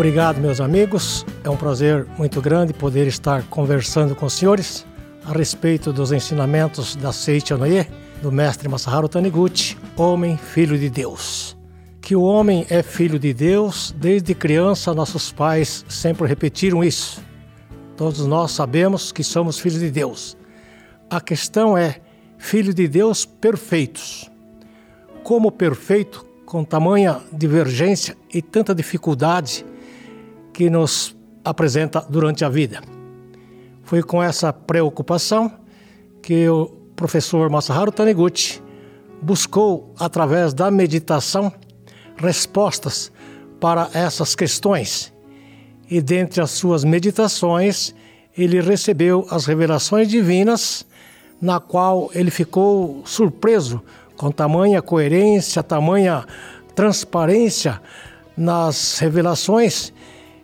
Obrigado, meus amigos. É um prazer muito grande poder estar conversando com os senhores a respeito dos ensinamentos da Seiichi Onoye, do mestre Masaharu Taniguchi, homem, filho de Deus. Que o homem é filho de Deus, desde criança nossos pais sempre repetiram isso. Todos nós sabemos que somos filhos de Deus. A questão é filho de Deus perfeitos. Como perfeito, com tamanha divergência e tanta dificuldade que nos apresenta durante a vida. Foi com essa preocupação que o professor Masaharu Taniguchi buscou, através da meditação, respostas para essas questões. E dentre as suas meditações, ele recebeu as revelações divinas, na qual ele ficou surpreso com tamanha coerência, tamanha transparência nas revelações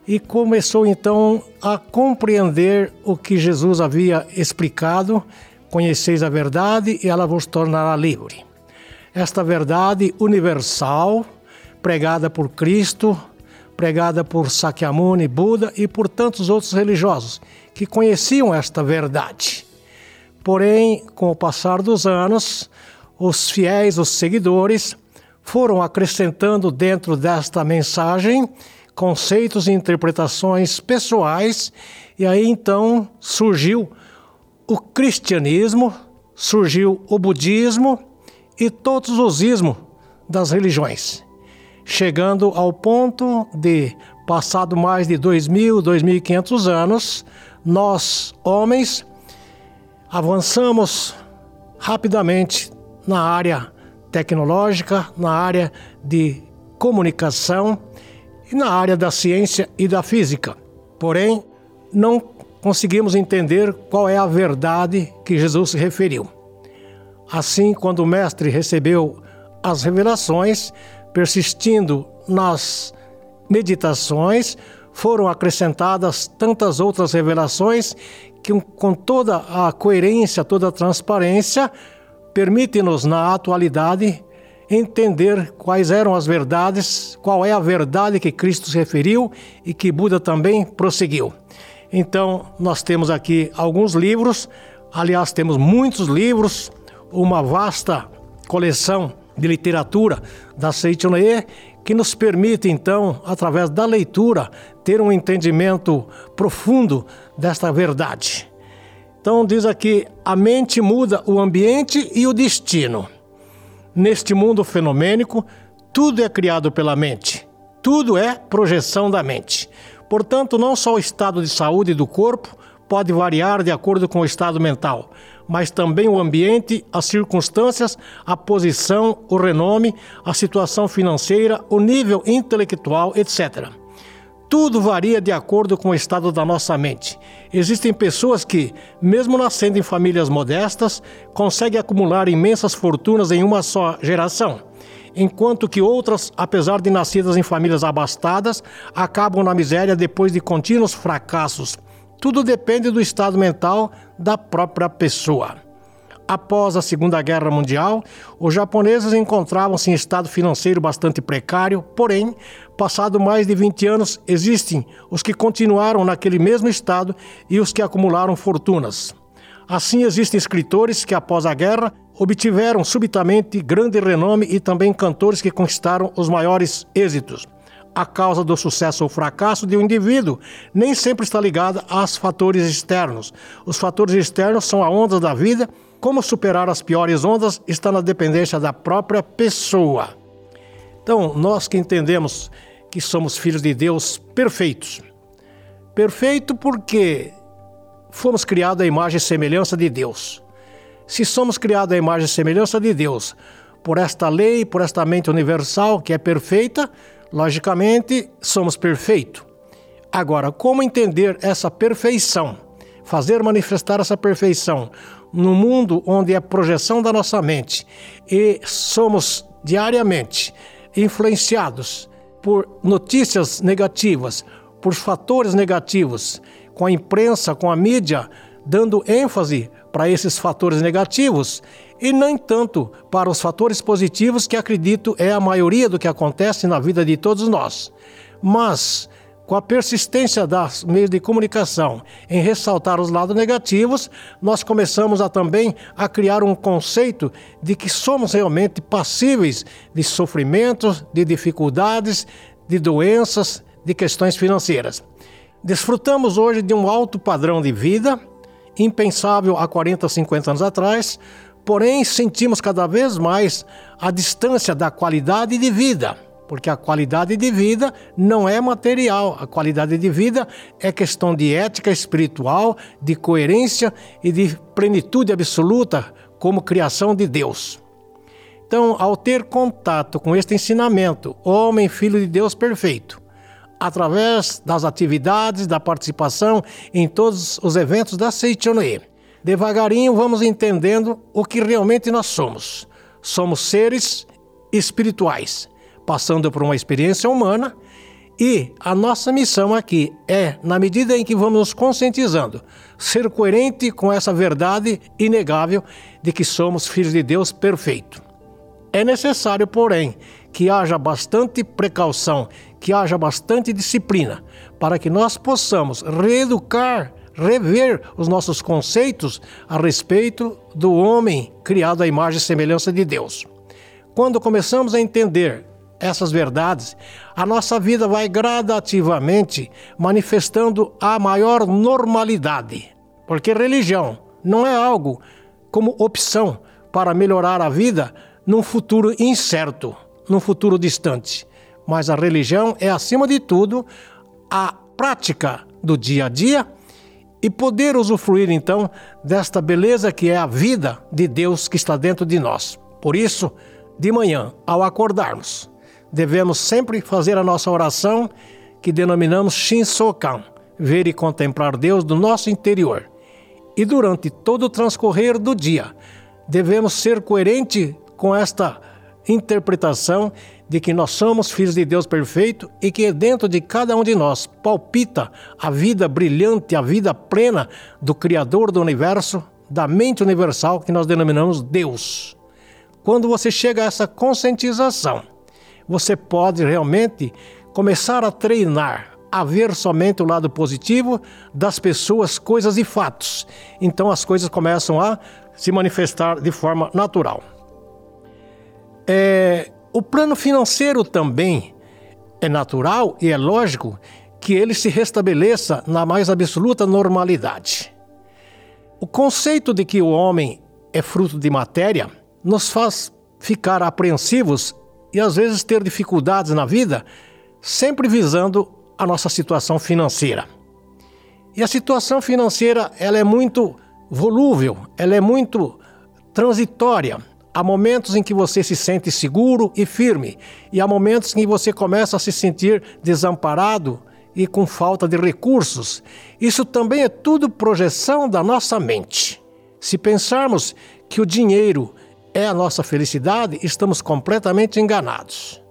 e começou então a compreender o que Jesus havia explicado: conheceis a verdade e ela vos tornará livre. Esta verdade universal, pregada por Cristo, pregada por Sakyamuni, Buda e por tantos outros religiosos que conheciam esta verdade. Porém, com o passar dos anos, os fiéis, os seguidores, foram acrescentando dentro desta mensagem conceitos e interpretações pessoais, e aí então surgiu o cristianismo, surgiu o budismo e todos os ismos das religiões, chegando ao ponto de, passado mais de 2.000, 2.500 anos, nós, homens, avançamos rapidamente na área tecnológica, na área de comunicação na área da ciência e da física. Porém, não conseguimos entender qual é a verdade que Jesus se referiu. Assim, quando o Mestre recebeu as revelações, persistindo nas meditações, foram acrescentadas tantas outras revelações que, com toda a coerência, toda a transparência, permite-nos, na atualidade, entender quais eram as verdades, qual é a verdade que Cristo se referiu e que Buda também prosseguiu. Então, nós temos aqui alguns livros, aliás, temos muitos livros, uma vasta coleção de literatura da Seichonoye que nos permite, então, através da leitura, ter um entendimento profundo desta verdade. Então, diz aqui: a mente muda o ambiente e o destino. Neste mundo fenomênico, tudo é criado pela mente, tudo é projeção da mente. Portanto, não só o estado de saúde do corpo pode variar de acordo com o estado mental, mas também o ambiente, as circunstâncias, a posição, o renome, a situação financeira, o nível intelectual, etc. Tudo varia de acordo com o estado da nossa mente. Existem pessoas que, mesmo nascendo em famílias modestas, conseguem acumular imensas fortunas em uma só geração, enquanto que outras, apesar de nascidas em famílias abastadas, acabam na miséria depois de contínuos fracassos. Tudo depende do estado mental da própria pessoa. Após a Segunda Guerra Mundial, os japoneses encontravam-se em estado financeiro bastante precário, porém, passado mais de 20 anos, existem os que continuaram naquele mesmo estado e os que acumularam fortunas. Assim, existem escritores que, após a guerra, obtiveram subitamente grande renome e também cantores que conquistaram os maiores êxitos. A causa do sucesso ou fracasso de um indivíduo nem sempre está ligada aos fatores externos. Os fatores externos são a onda da vida como superar as piores ondas está na dependência da própria pessoa. Então, nós que entendemos que somos filhos de Deus perfeitos. Perfeito porque fomos criados à imagem e semelhança de Deus. Se somos criados à imagem e semelhança de Deus, por esta lei, por esta mente universal que é perfeita, logicamente somos perfeitos. Agora, como entender essa perfeição? Fazer manifestar essa perfeição no mundo onde é projeção da nossa mente e somos diariamente influenciados por notícias negativas, por fatores negativos, com a imprensa, com a mídia dando ênfase para esses fatores negativos e nem tanto para os fatores positivos que acredito é a maioria do que acontece na vida de todos nós. Mas com a persistência das meios de comunicação em ressaltar os lados negativos, nós começamos a também a criar um conceito de que somos realmente passíveis de sofrimentos, de dificuldades, de doenças, de questões financeiras. Desfrutamos hoje de um alto padrão de vida, impensável há 40, 50 anos atrás, porém sentimos cada vez mais a distância da qualidade de vida porque a qualidade de vida não é material, a qualidade de vida é questão de ética espiritual, de coerência e de plenitude absoluta como criação de Deus. Então, ao ter contato com este ensinamento, homem, filho de Deus perfeito, através das atividades, da participação em todos os eventos da Seichonoe, devagarinho vamos entendendo o que realmente nós somos. Somos seres espirituais passando por uma experiência humana. E a nossa missão aqui é, na medida em que vamos nos conscientizando, ser coerente com essa verdade inegável de que somos filhos de Deus perfeito. É necessário, porém, que haja bastante precaução, que haja bastante disciplina, para que nós possamos reeducar, rever os nossos conceitos a respeito do homem criado à imagem e semelhança de Deus. Quando começamos a entender essas verdades, a nossa vida vai gradativamente manifestando a maior normalidade. Porque religião não é algo como opção para melhorar a vida num futuro incerto, num futuro distante. Mas a religião é, acima de tudo, a prática do dia a dia e poder usufruir então desta beleza que é a vida de Deus que está dentro de nós. Por isso, de manhã, ao acordarmos, devemos sempre fazer a nossa oração que denominamos Shinsokan, ver e contemplar Deus do nosso interior. E durante todo o transcorrer do dia, devemos ser coerentes com esta interpretação de que nós somos filhos de Deus perfeito e que dentro de cada um de nós palpita a vida brilhante, a vida plena do Criador do universo, da mente universal que nós denominamos Deus. Quando você chega a essa conscientização, você pode realmente começar a treinar a ver somente o lado positivo das pessoas, coisas e fatos. Então as coisas começam a se manifestar de forma natural. É, o plano financeiro também é natural e é lógico que ele se restabeleça na mais absoluta normalidade. O conceito de que o homem é fruto de matéria nos faz ficar apreensivos e às vezes ter dificuldades na vida, sempre visando a nossa situação financeira. E a situação financeira, ela é muito volúvel, ela é muito transitória. Há momentos em que você se sente seguro e firme, e há momentos em que você começa a se sentir desamparado e com falta de recursos. Isso também é tudo projeção da nossa mente. Se pensarmos que o dinheiro é a nossa felicidade, estamos completamente enganados.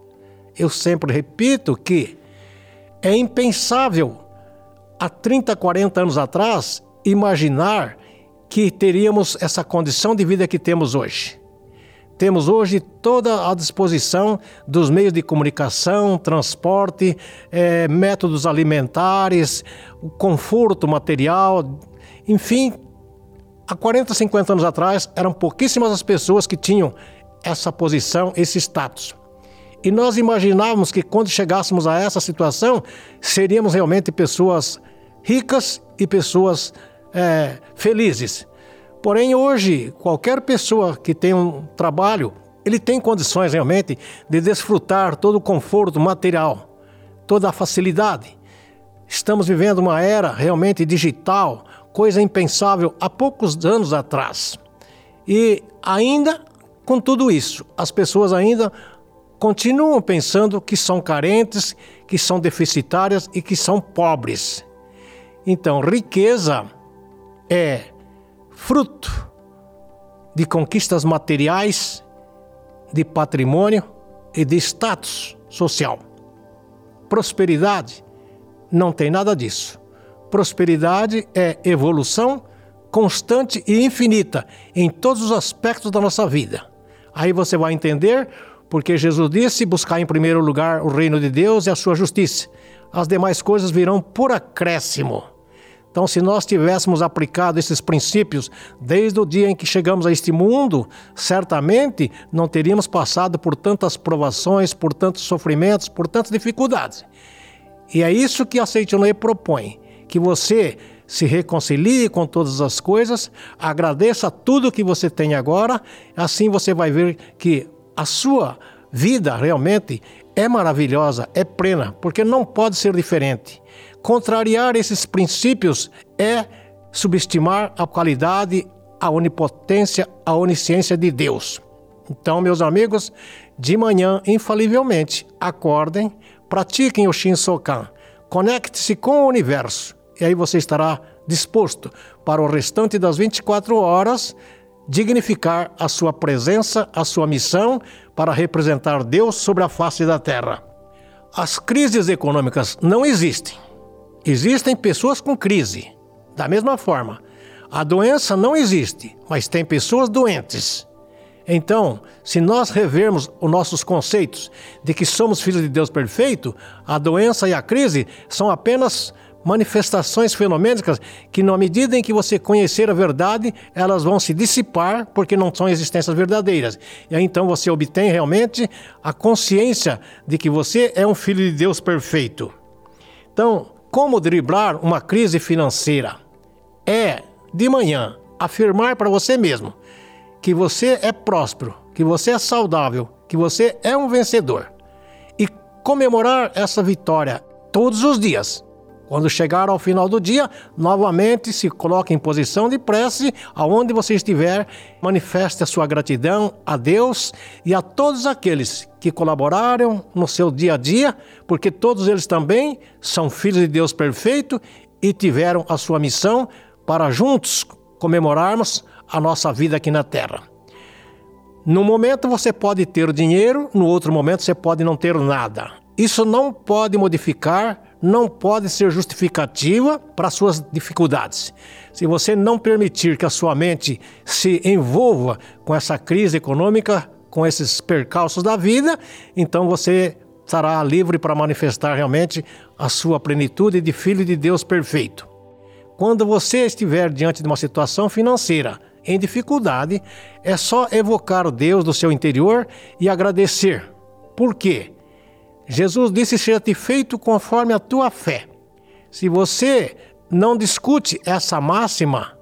Eu sempre repito que é impensável há 30, 40 anos atrás imaginar que teríamos essa condição de vida que temos hoje. Temos hoje toda a disposição dos meios de comunicação, transporte, é, métodos alimentares, conforto material, enfim, Há 40, 50 anos atrás, eram pouquíssimas as pessoas que tinham essa posição, esse status. E nós imaginávamos que quando chegássemos a essa situação, seríamos realmente pessoas ricas e pessoas é, felizes. Porém, hoje, qualquer pessoa que tem um trabalho, ele tem condições realmente de desfrutar todo o conforto material, toda a facilidade. Estamos vivendo uma era realmente digital, coisa impensável há poucos anos atrás. E ainda com tudo isso, as pessoas ainda continuam pensando que são carentes, que são deficitárias e que são pobres. Então, riqueza é fruto de conquistas materiais, de patrimônio e de status social. Prosperidade não tem nada disso. Prosperidade é evolução constante e infinita em todos os aspectos da nossa vida. Aí você vai entender porque Jesus disse: buscar em primeiro lugar o reino de Deus e a sua justiça. as demais coisas virão por acréscimo. Então, se nós tivéssemos aplicado esses princípios desde o dia em que chegamos a este mundo, certamente não teríamos passado por tantas provações, por tantos sofrimentos, por tantas dificuldades. E é isso que a Seitonoe propõe: que você se reconcilie com todas as coisas, agradeça tudo que você tem agora, assim você vai ver que a sua vida realmente é maravilhosa, é plena, porque não pode ser diferente. Contrariar esses princípios é subestimar a qualidade, a onipotência, a onisciência de Deus. Então, meus amigos, de manhã, infalivelmente, acordem, pratiquem o Shinsokan, conecte-se com o universo e aí você estará disposto para o restante das 24 horas dignificar a sua presença, a sua missão para representar Deus sobre a face da terra. As crises econômicas não existem. Existem pessoas com crise. Da mesma forma, a doença não existe, mas tem pessoas doentes. Então, se nós revermos os nossos conceitos de que somos filhos de Deus perfeito, a doença e a crise são apenas manifestações fenomênicas que, na medida em que você conhecer a verdade, elas vão se dissipar porque não são existências verdadeiras. E aí então você obtém realmente a consciência de que você é um filho de Deus perfeito. Então, como driblar uma crise financeira? É, de manhã, afirmar para você mesmo que você é próspero, que você é saudável, que você é um vencedor. E comemorar essa vitória todos os dias. Quando chegar ao final do dia, novamente se coloque em posição de prece, aonde você estiver, manifeste a sua gratidão a Deus e a todos aqueles que colaboraram no seu dia a dia, porque todos eles também são filhos de Deus perfeito e tiveram a sua missão para juntos comemorarmos a nossa vida aqui na terra. No momento você pode ter dinheiro, no outro momento você pode não ter nada. Isso não pode modificar não pode ser justificativa para suas dificuldades. Se você não permitir que a sua mente se envolva com essa crise econômica, com esses percalços da vida, então você estará livre para manifestar realmente a sua plenitude de filho de Deus perfeito. Quando você estiver diante de uma situação financeira em dificuldade, é só evocar o Deus do seu interior e agradecer. Por quê? Jesus disse: Seja-te feito conforme a tua fé. Se você não discute essa máxima,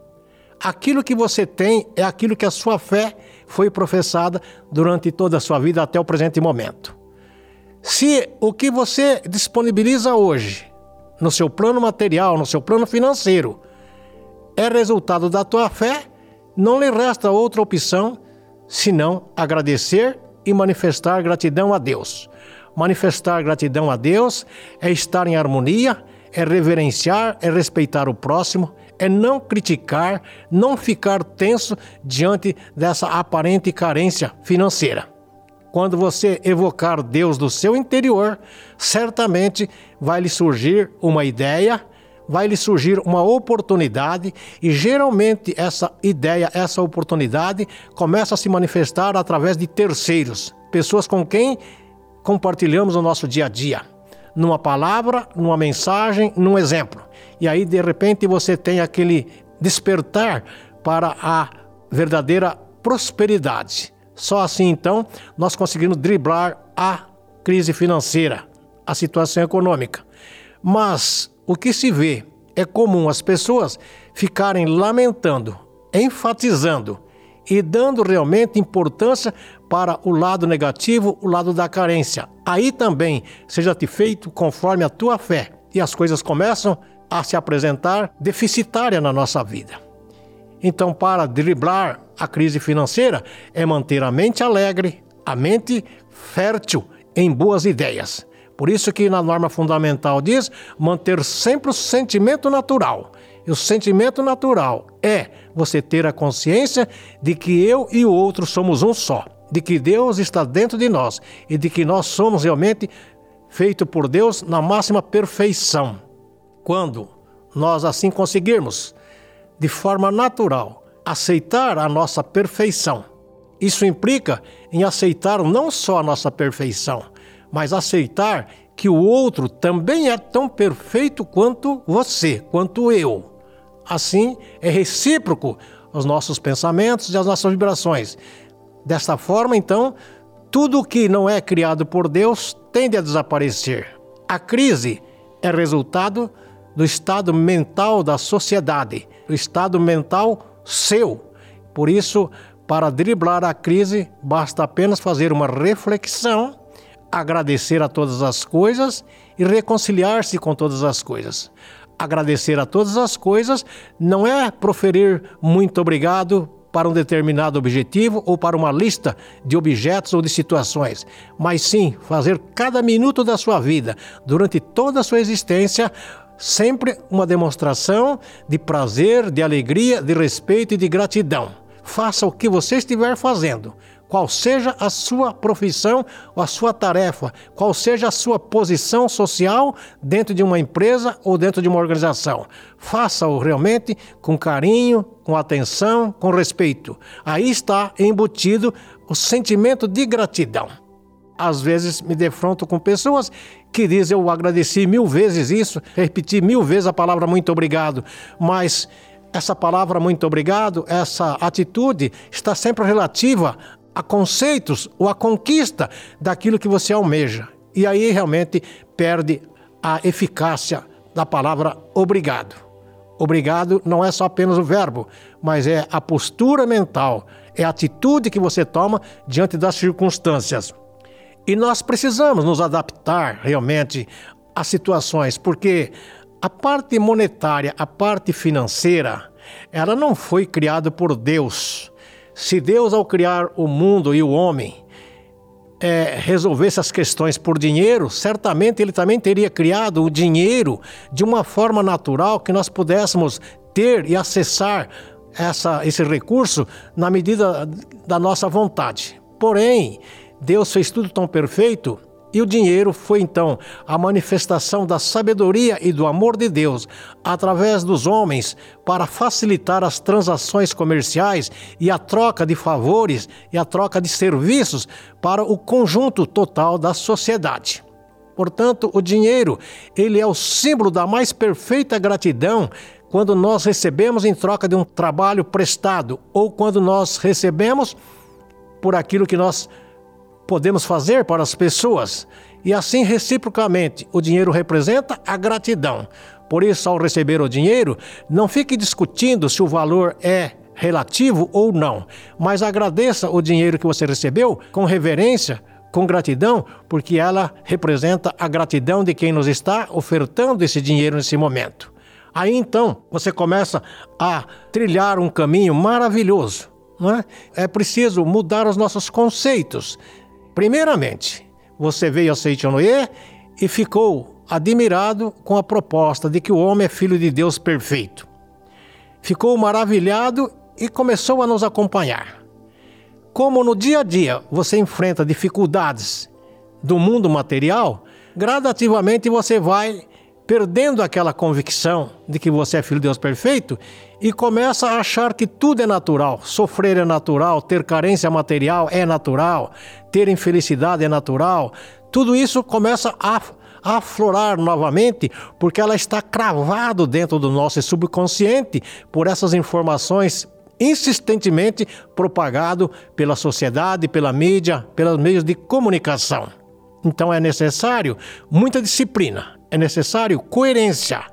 aquilo que você tem é aquilo que a sua fé foi professada durante toda a sua vida até o presente momento. Se o que você disponibiliza hoje, no seu plano material, no seu plano financeiro, é resultado da tua fé, não lhe resta outra opção senão agradecer e manifestar gratidão a Deus. Manifestar gratidão a Deus é estar em harmonia, é reverenciar, é respeitar o próximo, é não criticar, não ficar tenso diante dessa aparente carência financeira. Quando você evocar Deus do seu interior, certamente vai lhe surgir uma ideia, vai lhe surgir uma oportunidade, e geralmente essa ideia, essa oportunidade começa a se manifestar através de terceiros, pessoas com quem compartilhamos no nosso dia a dia, numa palavra, numa mensagem, num exemplo. E aí, de repente, você tem aquele despertar para a verdadeira prosperidade. Só assim, então, nós conseguimos driblar a crise financeira, a situação econômica. Mas o que se vê é comum as pessoas ficarem lamentando, enfatizando e dando realmente importância para o lado negativo, o lado da carência. Aí também seja-te feito conforme a tua fé e as coisas começam a se apresentar deficitária na nossa vida. Então, para driblar a crise financeira, é manter a mente alegre, a mente fértil em boas ideias. Por isso que na norma fundamental diz manter sempre o sentimento natural. E o sentimento natural é você ter a consciência de que eu e o outro somos um só, de que Deus está dentro de nós e de que nós somos realmente feito por Deus na máxima perfeição. Quando nós assim conseguirmos, de forma natural, aceitar a nossa perfeição, isso implica em aceitar não só a nossa perfeição, mas aceitar que o outro também é tão perfeito quanto você, quanto eu. Assim, é recíproco os nossos pensamentos e as nossas vibrações. Desta forma, então, tudo que não é criado por Deus tende a desaparecer. A crise é resultado do estado mental da sociedade, do estado mental seu. Por isso, para driblar a crise, basta apenas fazer uma reflexão, agradecer a todas as coisas e reconciliar-se com todas as coisas. Agradecer a todas as coisas não é proferir muito obrigado para um determinado objetivo ou para uma lista de objetos ou de situações, mas sim fazer cada minuto da sua vida, durante toda a sua existência, sempre uma demonstração de prazer, de alegria, de respeito e de gratidão. Faça o que você estiver fazendo, qual seja a sua profissão ou a sua tarefa, qual seja a sua posição social dentro de uma empresa ou dentro de uma organização. Faça-o realmente com carinho, com atenção, com respeito. Aí está embutido o sentimento de gratidão. Às vezes me defronto com pessoas que dizem eu agradeci mil vezes isso, repeti mil vezes a palavra muito obrigado, mas essa palavra muito obrigado, essa atitude está sempre relativa a conceitos ou a conquista daquilo que você almeja. E aí realmente perde a eficácia da palavra obrigado. Obrigado não é só apenas o verbo, mas é a postura mental, é a atitude que você toma diante das circunstâncias. E nós precisamos nos adaptar realmente às situações, porque a parte monetária, a parte financeira, ela não foi criada por Deus. Se Deus, ao criar o mundo e o homem, é, resolvesse as questões por dinheiro, certamente ele também teria criado o dinheiro de uma forma natural que nós pudéssemos ter e acessar essa, esse recurso na medida da nossa vontade. Porém, Deus fez tudo tão perfeito e o dinheiro foi então a manifestação da sabedoria e do amor de Deus através dos homens para facilitar as transações comerciais e a troca de favores e a troca de serviços para o conjunto total da sociedade. Portanto, o dinheiro, ele é o símbolo da mais perfeita gratidão quando nós recebemos em troca de um trabalho prestado ou quando nós recebemos por aquilo que nós podemos fazer para as pessoas. E assim, reciprocamente, o dinheiro representa a gratidão. Por isso, ao receber o dinheiro, não fique discutindo se o valor é relativo ou não, mas agradeça o dinheiro que você recebeu com reverência, com gratidão, porque ela representa a gratidão de quem nos está ofertando esse dinheiro nesse momento. Aí então você começa a trilhar um caminho maravilhoso. Não é? é preciso mudar os nossos conceitos Primeiramente, você veio a Seitonoye e ficou admirado com a proposta de que o homem é filho de Deus perfeito. Ficou maravilhado e começou a nos acompanhar. Como no dia a dia você enfrenta dificuldades do mundo material, gradativamente você vai perdendo aquela convicção de que você é filho de Deus perfeito e começa a achar que tudo é natural. Sofrer é natural, ter carência material é natural, ter infelicidade é natural. Tudo isso começa a aflorar novamente, porque ela está cravado dentro do nosso subconsciente por essas informações insistentemente propagado pela sociedade, pela mídia, pelos meios de comunicação. Então é necessário muita disciplina, é necessário coerência.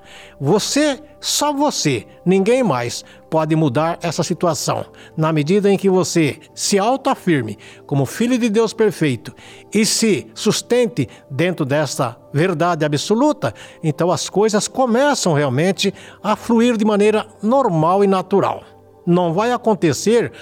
Você, só você, ninguém mais pode mudar essa situação. Na medida em que você se autoafirme como filho de Deus perfeito e se sustente dentro desta verdade absoluta, então as coisas começam realmente a fluir de maneira normal e natural. Não vai acontecer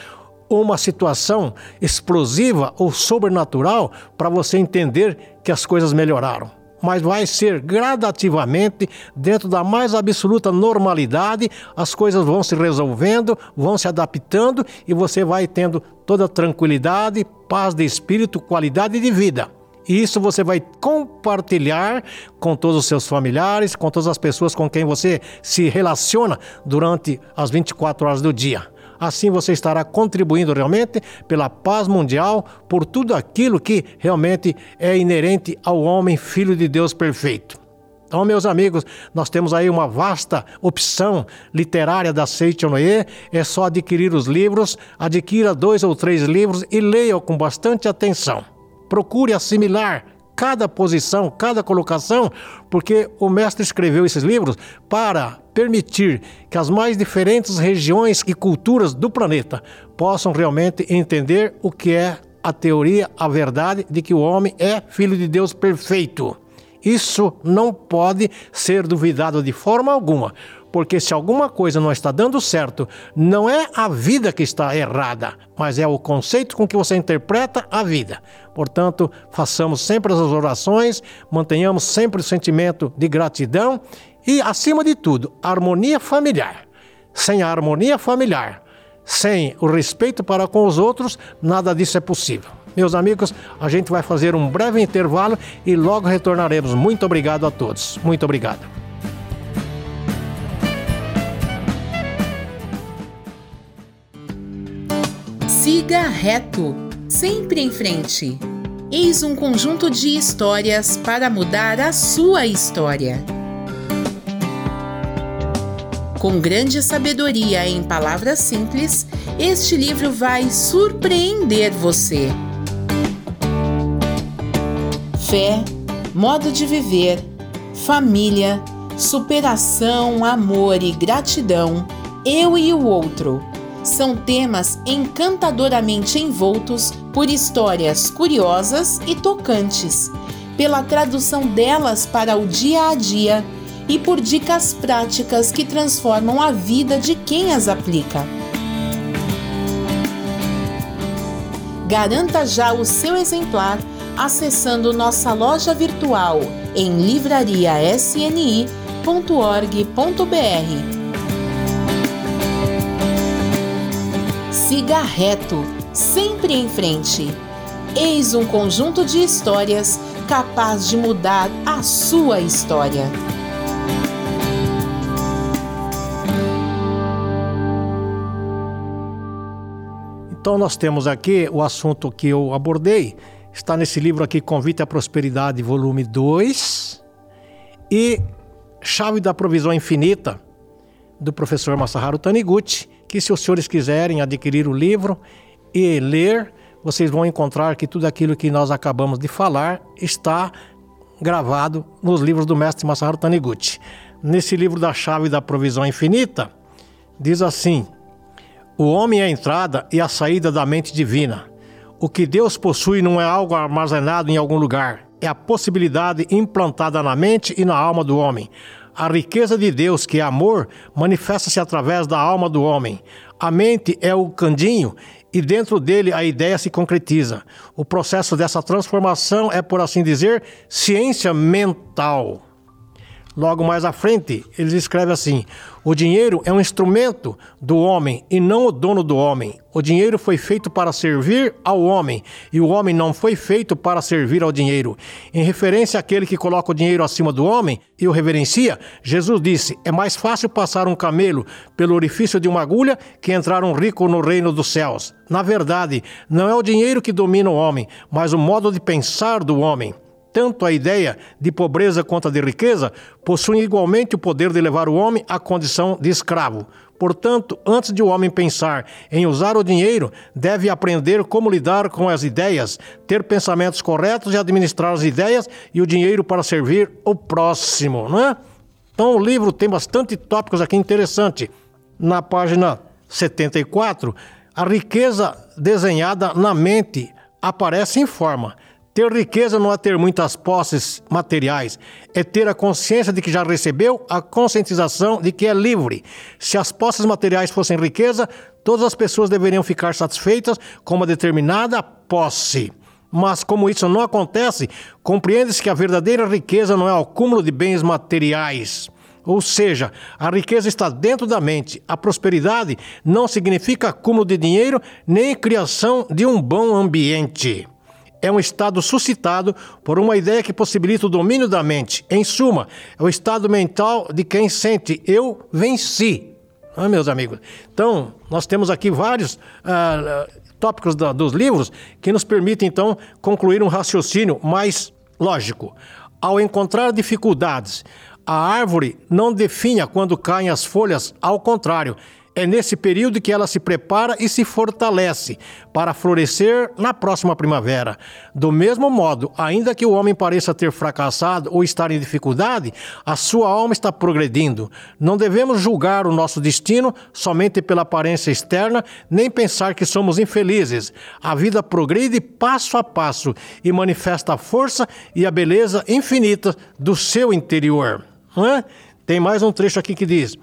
uma situação explosiva ou sobrenatural para você entender que as coisas melhoraram mas vai ser gradativamente, dentro da mais absoluta normalidade, as coisas vão se resolvendo, vão se adaptando e você vai tendo toda tranquilidade, paz de espírito, qualidade de vida. E isso você vai compartilhar com todos os seus familiares, com todas as pessoas com quem você se relaciona durante as 24 horas do dia. Assim você estará contribuindo realmente pela paz mundial, por tudo aquilo que realmente é inerente ao homem, filho de Deus perfeito. Então, meus amigos, nós temos aí uma vasta opção literária da Seite Noé. É só adquirir os livros, adquira dois ou três livros e leia com bastante atenção. Procure assimilar cada posição, cada colocação, porque o mestre escreveu esses livros para permitir que as mais diferentes regiões e culturas do planeta possam realmente entender o que é a teoria, a verdade de que o homem é filho de Deus perfeito. Isso não pode ser duvidado de forma alguma, porque se alguma coisa não está dando certo, não é a vida que está errada, mas é o conceito com que você interpreta a vida. Portanto, façamos sempre as orações, mantenhamos sempre o sentimento de gratidão e, acima de tudo, harmonia familiar. Sem a harmonia familiar, sem o respeito para com os outros, nada disso é possível. Meus amigos, a gente vai fazer um breve intervalo e logo retornaremos. Muito obrigado a todos. Muito obrigado. Siga reto, sempre em frente. Eis um conjunto de histórias para mudar a sua história. Com grande sabedoria em palavras simples, este livro vai surpreender você fé, modo de viver, família, superação, amor e gratidão, eu e o outro. São temas encantadoramente envoltos por histórias curiosas e tocantes, pela tradução delas para o dia a dia e por dicas práticas que transformam a vida de quem as aplica. Garanta já o seu exemplar acessando nossa loja virtual em livrariasni.org.br. Siga reto, sempre em frente. Eis um conjunto de histórias capaz de mudar a sua história. Então, nós temos aqui o assunto que eu abordei, Está nesse livro aqui, Convite à Prosperidade, volume 2. E Chave da Provisão Infinita, do professor Masaharu Taniguchi, que se os senhores quiserem adquirir o livro e ler, vocês vão encontrar que tudo aquilo que nós acabamos de falar está gravado nos livros do mestre Masaharu Taniguchi. Nesse livro da Chave da Provisão Infinita, diz assim: O homem é a entrada e a saída da mente divina. O que Deus possui não é algo armazenado em algum lugar, é a possibilidade implantada na mente e na alma do homem. A riqueza de Deus, que é amor, manifesta-se através da alma do homem. A mente é o candinho e dentro dele a ideia se concretiza. O processo dessa transformação é, por assim dizer, ciência mental. Logo mais à frente, eles escrevem assim: o dinheiro é um instrumento do homem e não o dono do homem. O dinheiro foi feito para servir ao homem e o homem não foi feito para servir ao dinheiro. Em referência àquele que coloca o dinheiro acima do homem e o reverencia, Jesus disse: é mais fácil passar um camelo pelo orifício de uma agulha que entrar um rico no reino dos céus. Na verdade, não é o dinheiro que domina o homem, mas o modo de pensar do homem tanto a ideia de pobreza quanto a de riqueza possuem igualmente o poder de levar o homem à condição de escravo. Portanto, antes de o homem pensar em usar o dinheiro, deve aprender como lidar com as ideias, ter pensamentos corretos e administrar as ideias e o dinheiro para servir o próximo, não é? Então, o livro tem bastante tópicos aqui interessantes. Na página 74, a riqueza desenhada na mente aparece em forma ter riqueza não é ter muitas posses materiais, é ter a consciência de que já recebeu, a conscientização de que é livre. Se as posses materiais fossem riqueza, todas as pessoas deveriam ficar satisfeitas com uma determinada posse. Mas como isso não acontece, compreende-se que a verdadeira riqueza não é o acúmulo de bens materiais. Ou seja, a riqueza está dentro da mente. A prosperidade não significa acúmulo de dinheiro nem criação de um bom ambiente é um estado suscitado por uma ideia que possibilita o domínio da mente. Em suma, é o estado mental de quem sente eu venci. ah, meus amigos. Então, nós temos aqui vários ah, tópicos da, dos livros que nos permitem, então, concluir um raciocínio mais lógico. Ao encontrar dificuldades, a árvore não definha quando caem as folhas, ao contrário, é nesse período que ela se prepara e se fortalece para florescer na próxima primavera. Do mesmo modo, ainda que o homem pareça ter fracassado ou estar em dificuldade, a sua alma está progredindo. Não devemos julgar o nosso destino somente pela aparência externa, nem pensar que somos infelizes. A vida progride passo a passo e manifesta a força e a beleza infinita do seu interior. Tem mais um trecho aqui que diz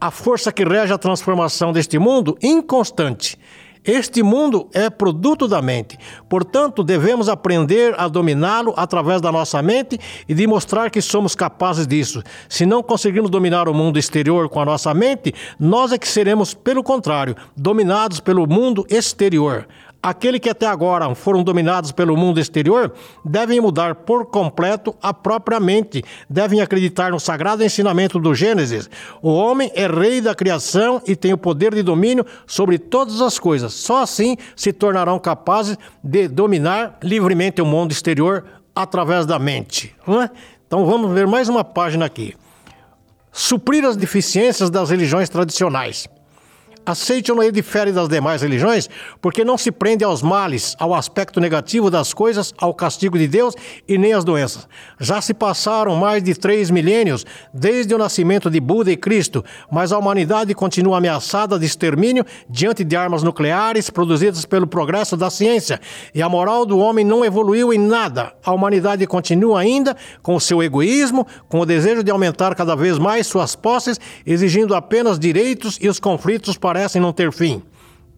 a força que rege a transformação deste mundo inconstante. Este mundo é produto da mente, portanto, devemos aprender a dominá-lo através da nossa mente e demonstrar que somos capazes disso. Se não conseguirmos dominar o mundo exterior com a nossa mente, nós é que seremos, pelo contrário, dominados pelo mundo exterior. Aqueles que até agora foram dominados pelo mundo exterior devem mudar por completo a própria mente, devem acreditar no sagrado ensinamento do Gênesis. O homem é rei da criação e tem o poder de domínio sobre todas as coisas. Só assim se tornarão capazes de dominar livremente o mundo exterior através da mente. É? Então vamos ver mais uma página aqui. Suprir as deficiências das religiões tradicionais. A Seichonoe difere das demais religiões porque não se prende aos males, ao aspecto negativo das coisas, ao castigo de Deus e nem às doenças. Já se passaram mais de três milênios desde o nascimento de Buda e Cristo, mas a humanidade continua ameaçada de extermínio diante de armas nucleares produzidas pelo progresso da ciência. E a moral do homem não evoluiu em nada. A humanidade continua ainda com o seu egoísmo, com o desejo de aumentar cada vez mais suas posses, exigindo apenas direitos e os conflitos para parecem não ter fim.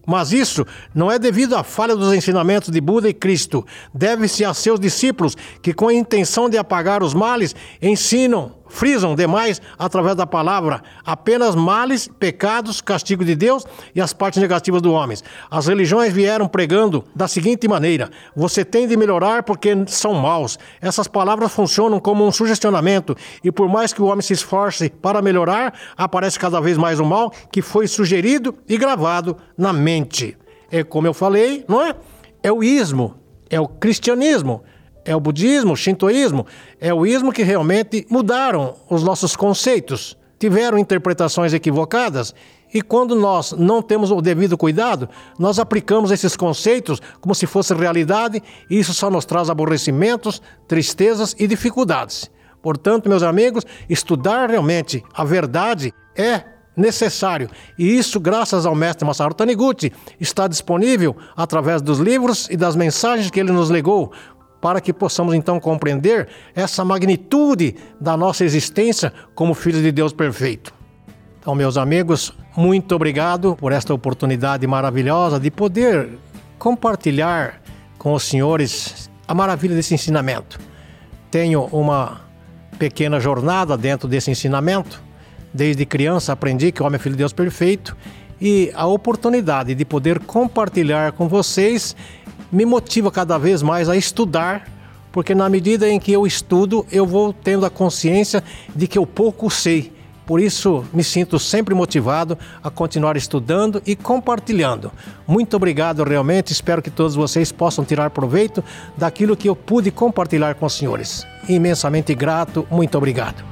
Mas isso não é devido à falha dos ensinamentos de Buda e Cristo. Deve-se a seus discípulos que, com a intenção de apagar os males, ensinam frisam demais através da palavra apenas males, pecados, castigo de Deus e as partes negativas do homem. As religiões vieram pregando da seguinte maneira: você tem de melhorar porque são maus. Essas palavras funcionam como um sugestionamento e por mais que o homem se esforce para melhorar, aparece cada vez mais o mal que foi sugerido e gravado na mente. É como eu falei, não é? É o ismo, é o cristianismo é o budismo, o shintoísmo, é o ismo que realmente mudaram os nossos conceitos, tiveram interpretações equivocadas e quando nós não temos o devido cuidado, nós aplicamos esses conceitos como se fosse realidade e isso só nos traz aborrecimentos, tristezas e dificuldades. Portanto, meus amigos, estudar realmente a verdade é necessário. E isso, graças ao mestre Masaru Taniguchi, está disponível através dos livros e das mensagens que ele nos legou, para que possamos então compreender essa magnitude da nossa existência como filhos de Deus perfeito. Então, meus amigos, muito obrigado por esta oportunidade maravilhosa de poder compartilhar com os senhores a maravilha desse ensinamento. Tenho uma pequena jornada dentro desse ensinamento. Desde criança aprendi que o homem é filho de Deus perfeito e a oportunidade de poder compartilhar com vocês me motiva cada vez mais a estudar, porque na medida em que eu estudo, eu vou tendo a consciência de que eu pouco sei. Por isso, me sinto sempre motivado a continuar estudando e compartilhando. Muito obrigado, realmente. Espero que todos vocês possam tirar proveito daquilo que eu pude compartilhar com os senhores. Imensamente grato, muito obrigado.